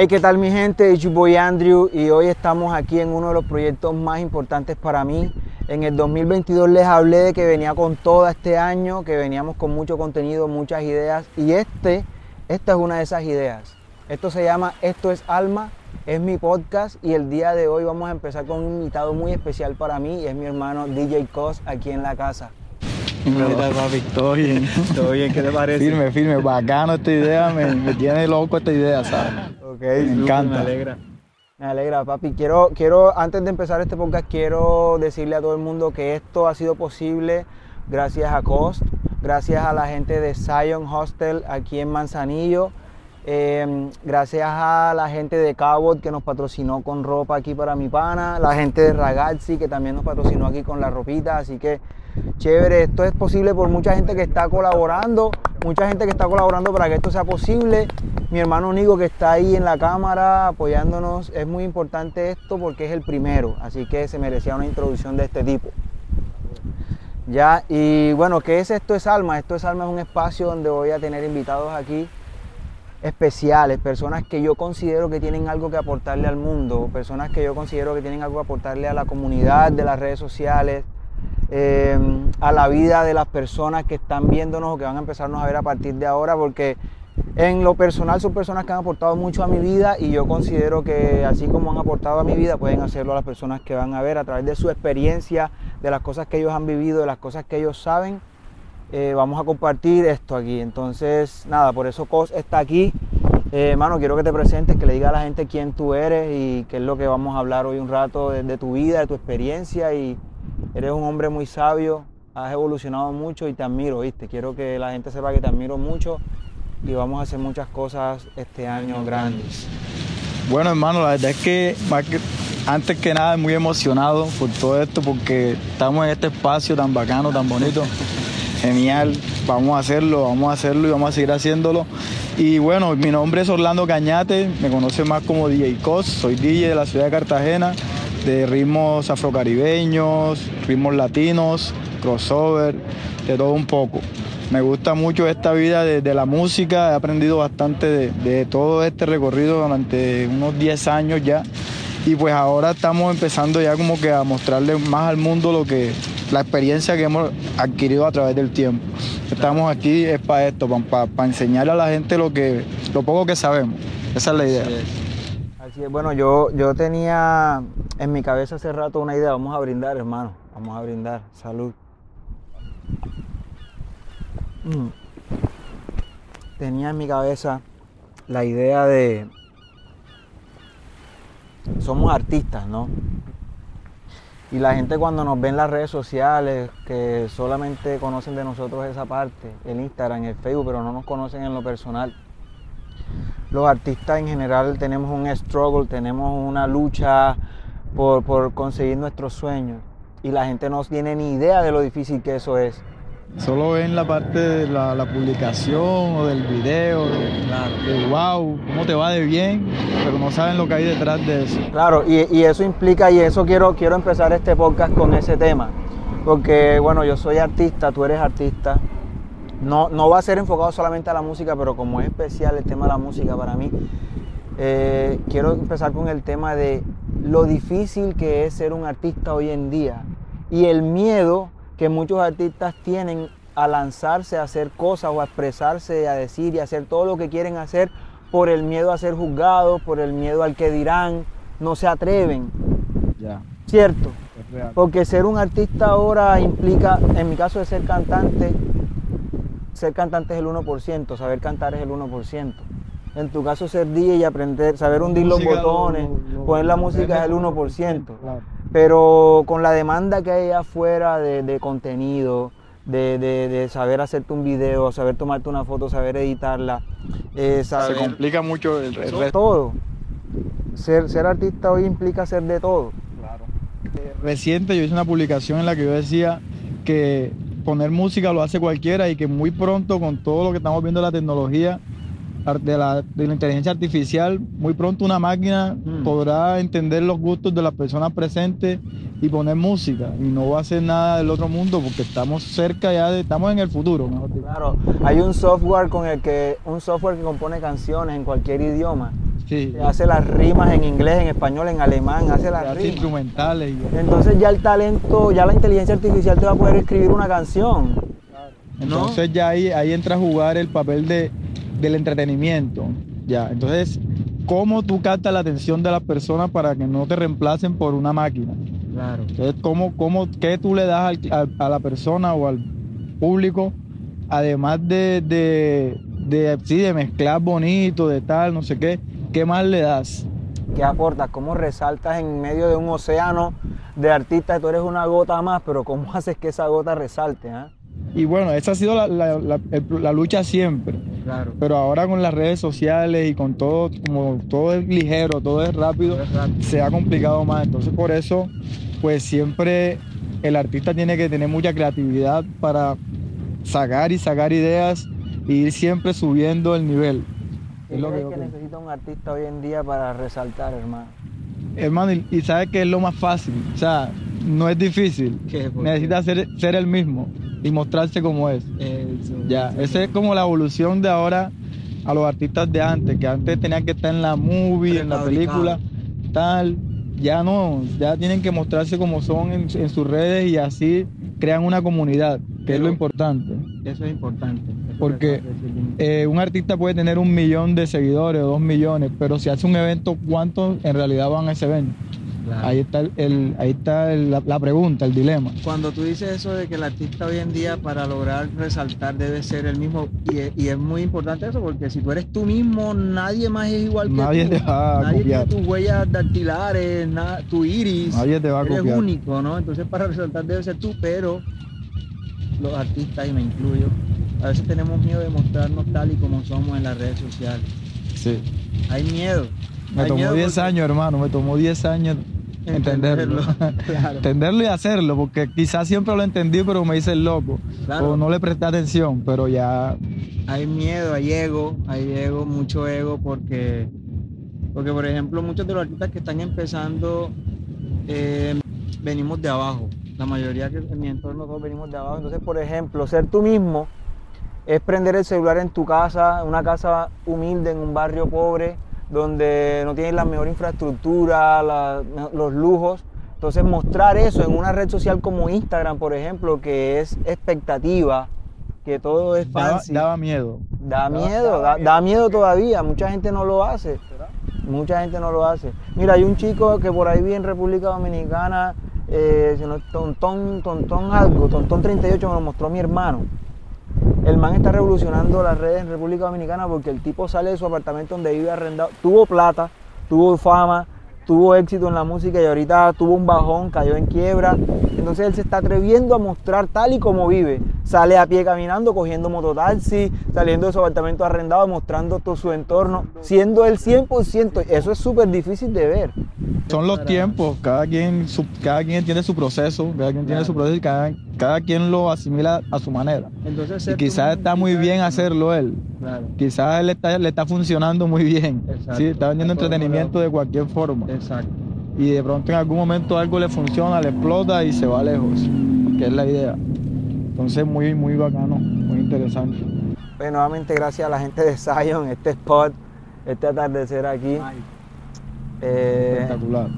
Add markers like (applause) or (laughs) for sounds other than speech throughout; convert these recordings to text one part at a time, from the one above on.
Hey, ¿qué tal mi gente? It's your boy Andrew y hoy estamos aquí en uno de los proyectos más importantes para mí. En el 2022 les hablé de que venía con todo este año, que veníamos con mucho contenido, muchas ideas y este, esta es una de esas ideas. Esto se llama Esto es Alma, es mi podcast y el día de hoy vamos a empezar con un invitado muy especial para mí y es mi hermano DJ Cos aquí en la casa. (laughs) ¿Todo bien? ¿Todo bien? ¿Qué te (laughs) parece? Firme, firme. Bacano esta idea. Me, me tiene loco esta idea, ¿sabes? Ok, Me encanta. Me alegra. Me alegra, papi. Quiero, quiero, antes de empezar este podcast, quiero decirle a todo el mundo que esto ha sido posible gracias a Cost, gracias a la gente de Zion Hostel aquí en Manzanillo, eh, gracias a la gente de Cabot que nos patrocinó con ropa aquí para mi pana, la gente de Ragazzi que también nos patrocinó aquí con la ropita, así que chévere, esto es posible por mucha gente que está colaborando, mucha gente que está colaborando para que esto sea posible. Mi hermano Nico que está ahí en la cámara apoyándonos, es muy importante esto porque es el primero, así que se merecía una introducción de este tipo. Ya, y bueno, ¿qué es Esto es Alma? Esto es Alma es un espacio donde voy a tener invitados aquí especiales, personas que yo considero que tienen algo que aportarle al mundo, personas que yo considero que tienen algo que aportarle a la comunidad de las redes sociales, eh, a la vida de las personas que están viéndonos o que van a empezarnos a ver a partir de ahora, porque en lo personal son personas que han aportado mucho a mi vida y yo considero que así como han aportado a mi vida, pueden hacerlo a las personas que van a ver a través de su experiencia, de las cosas que ellos han vivido, de las cosas que ellos saben. Eh, vamos a compartir esto aquí. Entonces, nada, por eso Cos está aquí. Eh, hermano, quiero que te presentes, que le diga a la gente quién tú eres y qué es lo que vamos a hablar hoy un rato de, de tu vida, de tu experiencia. Y eres un hombre muy sabio, has evolucionado mucho y te admiro, ¿viste? Quiero que la gente sepa que te admiro mucho y vamos a hacer muchas cosas este año grandes. Bueno, hermano, la verdad es que, más que- antes que nada, muy emocionado por todo esto porque estamos en este espacio tan bacano, tan bonito. (laughs) Genial, vamos a hacerlo, vamos a hacerlo y vamos a seguir haciéndolo. Y bueno, mi nombre es Orlando Cañate, me conoce más como DJ Cos, soy DJ de la ciudad de Cartagena, de ritmos afrocaribeños, ritmos latinos, crossover, de todo un poco. Me gusta mucho esta vida de, la música, he aprendido bastante de, de todo este recorrido durante unos 10 años ya. Y pues ahora estamos empezando ya como que a mostrarle más al mundo lo que la experiencia que hemos adquirido a través del tiempo. Estamos aquí es para esto, para enseñarle a la gente lo que lo poco que sabemos. Esa es la idea. Así es, bueno, yo, yo tenía en mi cabeza hace rato una idea, vamos a brindar, hermano, vamos a brindar, salud. Mm. Tenía en mi cabeza la idea de, somos artistas, ¿no? Y la gente cuando nos ve en las redes sociales, que solamente conocen de nosotros esa parte, el Instagram, el Facebook, pero no nos conocen en lo personal los artistas en general tenemos un struggle, tenemos una lucha por, por conseguir nuestros sueños y la gente no tiene ni idea de lo difícil que eso es. Solo ven la parte de la, la publicación o del video, de, de wow, cómo te va de bien, pero no saben lo que hay detrás de eso. Claro, y, y eso implica, y eso quiero, quiero empezar este podcast con ese tema, porque bueno, yo soy artista, tú eres artista, no, no va a ser enfocado solamente a la música, pero como es especial el tema de la música para mí, eh, quiero empezar con el tema de lo difícil que es ser un artista hoy en día y el miedo que muchos artistas tienen a lanzarse a hacer cosas o a expresarse, a decir y a hacer todo lo que quieren hacer por el miedo a ser juzgados, por el miedo al que dirán, no se atreven, ¿cierto? Porque ser un artista ahora implica, en mi caso de ser cantante, ser cantante es el 1%, saber cantar es el 1%. En tu caso ser DJ y aprender, saber hundir los botones, lo- lo- poner la música es el vemos 1%. Claro. Pero con la demanda que hay allá afuera de, de contenido, de, de- de saber hacerte un video, saber tomarte una foto, saber editarla, eh, Se saber complica mucho el, el resto. todo. Ser, ser artista hoy implica hacer de todo. Eh, Reciente yo hice una publicación en la que yo decía que poner música lo hace cualquiera y que muy pronto con todo lo que estamos viendo de la tecnología de la, de la inteligencia artificial, muy pronto una máquina Mm. podrá entender los gustos de las personas presentes y poner música y no va a hacer nada del otro mundo porque estamos cerca ya de, estamos en el futuro. Claro, hay un software con el que un software que compone canciones en cualquier idioma Sí. Hace las rimas en inglés, en español, en alemán, hace las Hace rimas. instrumentales. Entonces ya el talento, ya la inteligencia artificial te va a poder escribir una canción. ¿no? Entonces ya ahí, ahí entra a jugar el papel de, del entretenimiento. Ya, entonces, ¿cómo tú captas la atención de las personas para que no te reemplacen por una máquina? Claro. Entonces, ¿cómo, cómo, ¿qué tú le das al- a, a la persona o al público, además de, de, de, sí, de mezclar bonito, de tal, no sé qué, qué más le das? ¿Qué aportas? ¿Cómo resaltas en medio de un océano de artistas? Tú eres una gota más, pero ¿cómo (laughs) haces que esa gota resalte? ah? Y bueno, esa ha sido la, la- la- lucha siempre. Claro. Pero ahora con las redes sociales y con todo, como todo es ligero, todo es rápido, se ha complicado más. Entonces por eso, pues siempre el artista tiene que tener mucha creatividad para sacar y sacar ideas e ir siempre subiendo el nivel. ¿Qué Es lo que que necesita un artista hoy en día para resaltar, hermano? Hermano, y, y sabes que es lo más fácil, o sea, no es difícil. Necesita ser, ser el mismo y mostrarse como es. Ya, esa es como la evolución de ahora a los artistas de antes, que antes tenían que estar en la movie, en la película, tal. Ya no, ya tienen que mostrarse como son en, en sus redes y así crean una comunidad, que es lo importante. Eso es importante. eso Porque. Eh, un artista puede tener un millón de seguidores o dos millones, pero si hace un evento, ¿cuántos en realidad van a ese evento? Claro. Ahí está, el, el- ahí está el- la, la pregunta, el dilema. Cuando tú dices eso de que el artista hoy en día para lograr resaltar debe ser el mismo, y es, y es muy importante eso, porque si tú eres tú mismo, nadie más es igual que Nadie tú. te va a nadie copiar. tiene tus huellas dactilares, na- tu iris. Nadie te va a eres copiar. único, ¿no? Entonces para resaltar debe ser tú, pero los artistas, y me incluyo, a veces tenemos miedo de mostrarnos tal y como somos en las redes sociales. Sí. Hay miedo. Me tomó miedo 10 porque- años, hermano, me tomó 10 años entenderlo. (laughs) (laughs) Claro. entenderlo y hacerlo, porque quizás siempre lo entendí, pero me hice el loco. Claro. O no le presté atención, pero ya hay miedo, hay ego, hay ego, mucho ego, porque, porque por ejemplo, muchos de los artistas que están empezando eh, venimos de abajo. La mayoría que en mi entorno todos venimos de abajo. Entonces, por ejemplo, ser tú mismo es prender el celular en tu casa, una casa humilde en un barrio pobre, donde no tienes la mejor infraestructura, la- los lujos. Entonces mostrar eso en una red social como Instagram, por ejemplo, que es expectativa, que todo es daba, fancy. daba miedo. Da Daba- miedo, daba da, da miedo todavía, mucha gente no lo hace. Mucha gente no lo hace. Mira, hay un chico que por ahí vi en República Dominicana, eh, Tontón, Tontón algo, Tontón 38 me lo mostró mi hermano. El man está revolucionando las redes en República Dominicana porque el tipo sale de su apartamento donde vive arrendado, tuvo plata, tuvo fama, tuvo éxito en la música y ahorita tuvo un bajón, cayó en quiebra. Entonces él se está atreviendo a mostrar tal y como vive. Sale a pie caminando, cogiendo mototaxi, saliendo de su apartamento arrendado, mostrando todo su entorno, siendo él 100%. Eso es súper difícil de ver. Son los tiempos, cada quien, su- cada quien tiene su proceso, cada quien tiene su proceso y cada, cada quien lo asimila a su manera. Entonces, Y quizás está muy bien hacerlo él. Claro. Quizás él está, le está funcionando muy bien. Sí, está vendiendo entretenimiento de cualquier forma. Exacto. Y de pronto en algún momento algo le funciona, le explota y se va lejos. Que es la idea. Entonces muy, muy bacano, muy interesante. Pues nuevamente gracias a la gente de Zion, este spot, este atardecer aquí. Eh, Espectacular.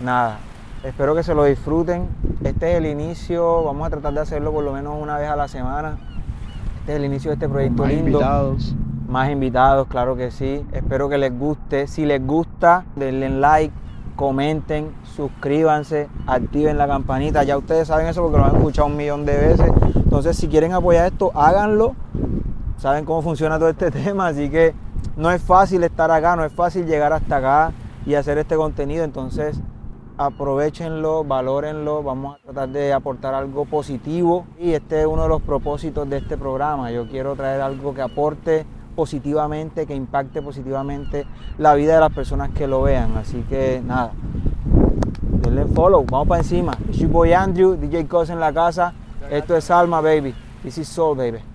nada, espero que se lo disfruten. Este es el inicio, vamos a tratar de hacerlo por lo menos una vez a la semana. Este es el inicio de este proyecto Más lindo. invitados. Más invitados, claro que sí. Espero que les guste. Si les gusta, denle like, comenten, suscríbanse, activen la campanita. Ya ustedes saben eso porque lo han escuchado un millón de veces. Entonces, si quieren apoyar esto, háganlo. Saben cómo funciona todo este (laughs) tema, así que no es fácil estar acá, no es fácil llegar hasta acá y hacer este contenido. Entonces, aprovechenlo, valórenlo, vamos a tratar de aportar algo positivo y este es uno de los propósitos de este programa. Yo quiero traer algo que aporte positivamente, que impacte positivamente la vida de las personas que lo vean. Así que nada, denle follow, vamos para encima. It's your boy Andrew, DJ Cos en la casa. Esto es Alma, baby. This is Soul, baby.